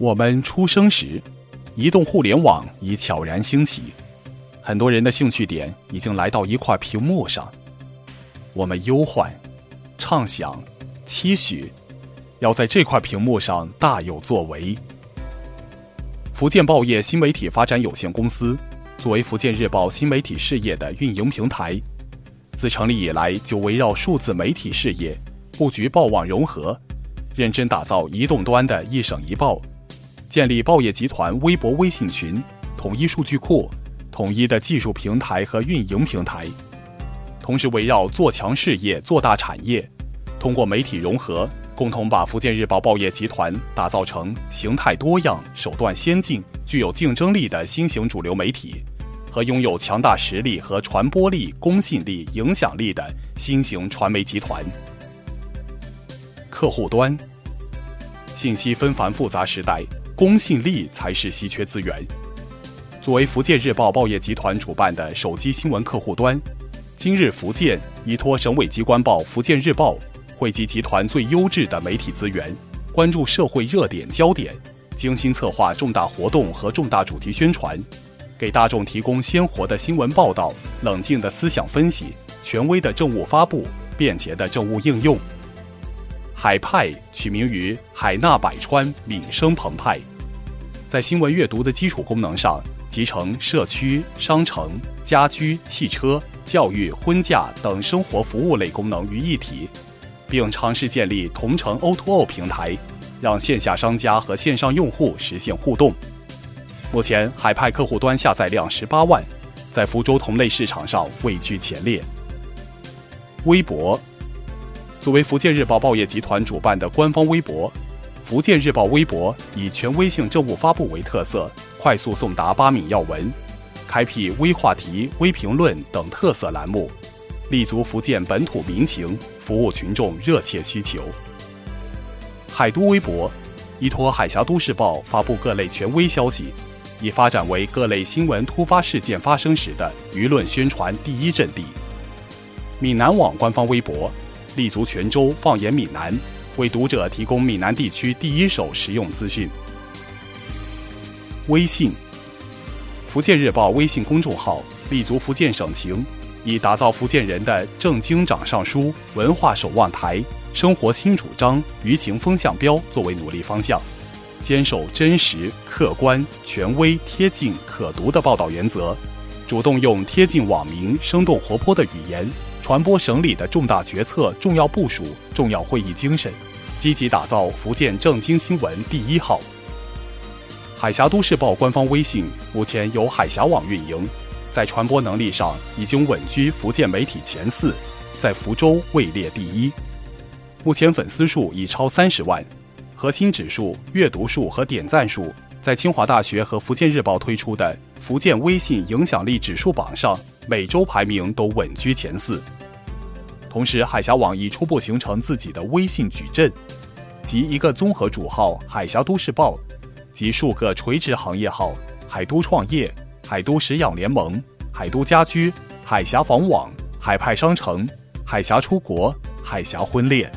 我们出生时，移动互联网已悄然兴起，很多人的兴趣点已经来到一块屏幕上。我们忧患、畅想、期许，要在这块屏幕上大有作为。福建报业新媒体发展有限公司作为福建日报新媒体事业的运营平台，自成立以来就围绕数字媒体事业布局报网融合，认真打造移动端的一省一报。建立报业集团微博、微信群，统一数据库，统一的技术平台和运营平台。同时，围绕做强事业、做大产业，通过媒体融合，共同把福建日报报业集团打造成形态多样、手段先进、具有竞争力的新型主流媒体，和拥有强大实力和传播力、公信力、影响力的新型传媒集团。客户端，信息纷繁复杂时代。公信力才是稀缺资源。作为福建日报报业集团主办的手机新闻客户端，今日福建依托省委机关报《福建日报》，汇集集团最优质的媒体资源，关注社会热点焦点，精心策划重大活动和重大主题宣传，给大众提供鲜活的新闻报道、冷静的思想分析、权威的政务发布、便捷的政务应用。海派取名于海纳百川，闽声澎湃。在新闻阅读的基础功能上，集成社区、商城、家居、汽车、教育、婚嫁等生活服务类功能于一体，并尝试建立同城 O2O 平台，让线下商家和线上用户实现互动。目前，海派客户端下载量十八万，在福州同类市场上位居前列。微博。作为福建日报报业集团主办的官方微博，福建日报微博以权威性政务发布为特色，快速送达八闽要闻，开辟微话题、微评论等特色栏目，立足福建本土民情，服务群众热切需求。海都微博依托海峡都市报发布各类权威消息，已发展为各类新闻突发事件发生时的舆论宣传第一阵地。闽南网官方微博。立足泉州，放眼闽南，为读者提供闽南地区第一手实用资讯。微信，福建日报微信公众号立足福建省情，以打造福建人的正经掌上书、文化守望台、生活新主张、舆情风向标作为努力方向，坚守真实、客观、权威、贴近、可读的报道原则，主动用贴近网民、生动活泼的语言。传播省里的重大决策、重要部署、重要会议精神，积极打造福建正经新闻第一号。海峡都市报官方微信目前由海峡网运营，在传播能力上已经稳居福建媒体前四，在福州位列第一。目前粉丝数已超三十万，核心指数、阅读数和点赞数在清华大学和福建日报推出的福建微信影响力指数榜上，每周排名都稳居前四。同时，海峡网已初步形成自己的微信矩阵，即一个综合主号“海峡都市报”，及数个垂直行业号“海都创业”“海都食养联盟”“海都家居”“海峡房网”“海派商城”“海峡出国”“海峡婚恋”。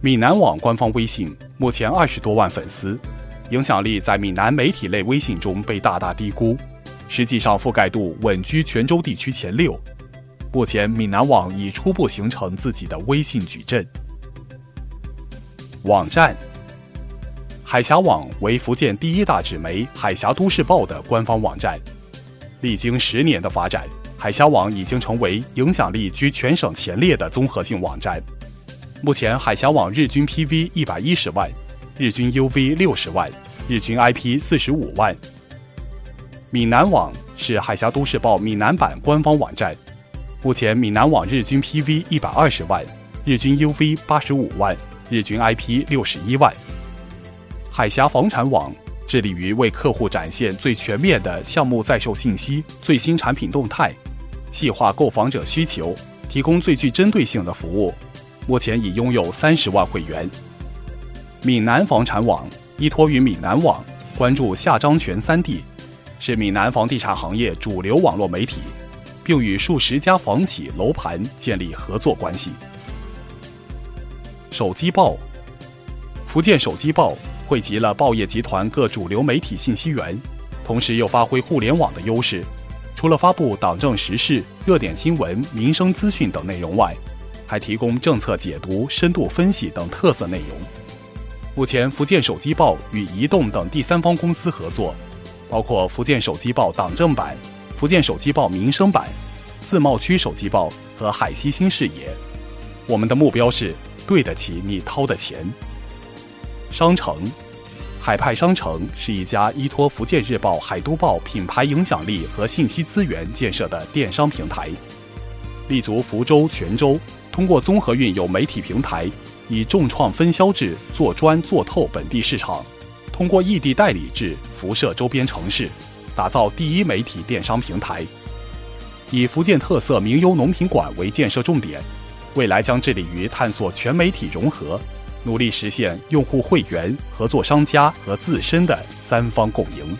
闽南网官方微信目前二十多万粉丝，影响力在闽南媒体类微信中被大大低估，实际上覆盖度稳居泉州地区前六。目前，闽南网已初步形成自己的微信矩阵。网站，海峡网为福建第一大纸媒《海峡都市报》的官方网站。历经十年的发展，海峡网已经成为影响力居全省前列的综合性网站。目前，海峡网日均 PV 一百一十万，日均 UV 六十万，日均 IP 四十五万。闽南网是《海峡都市报》闽南版官方网站。目前，闽南网日均 PV 一百二十万，日均 UV 八十五万，日均 IP 六十一万。海峡房产网致力于为客户展现最全面的项目在售信息、最新产品动态，细化购房者需求，提供最具针对性的服务。目前已拥有三十万会员。闽南房产网依托于闽南网，关注下漳泉三地，是闽南房地产行业主流网络媒体。并与数十家房企楼盘建立合作关系。手机报，福建手机报汇集了报业集团各主流媒体信息源，同时又发挥互联网的优势。除了发布党政时事、热点新闻、民生资讯等内容外，还提供政策解读、深度分析等特色内容。目前，福建手机报与移动等第三方公司合作，包括福建手机报党政版、福建手机报民生版、自贸区手机报和海西新视野。我们的目标是对得起你掏的钱。商城。海派商城是一家依托福建日报、海都报品牌影响力和信息资源建设的电商平台，立足福州、泉州，通过综合运有媒体平台，以重创分销制做专做透本地市场，通过异地代理制辐射周边城市，打造第一媒体电商平台。以福建特色名优农品馆为建设重点，未来将致力于探索全媒体融合。努力实现用户、会员、合作商家和自身的三方共赢。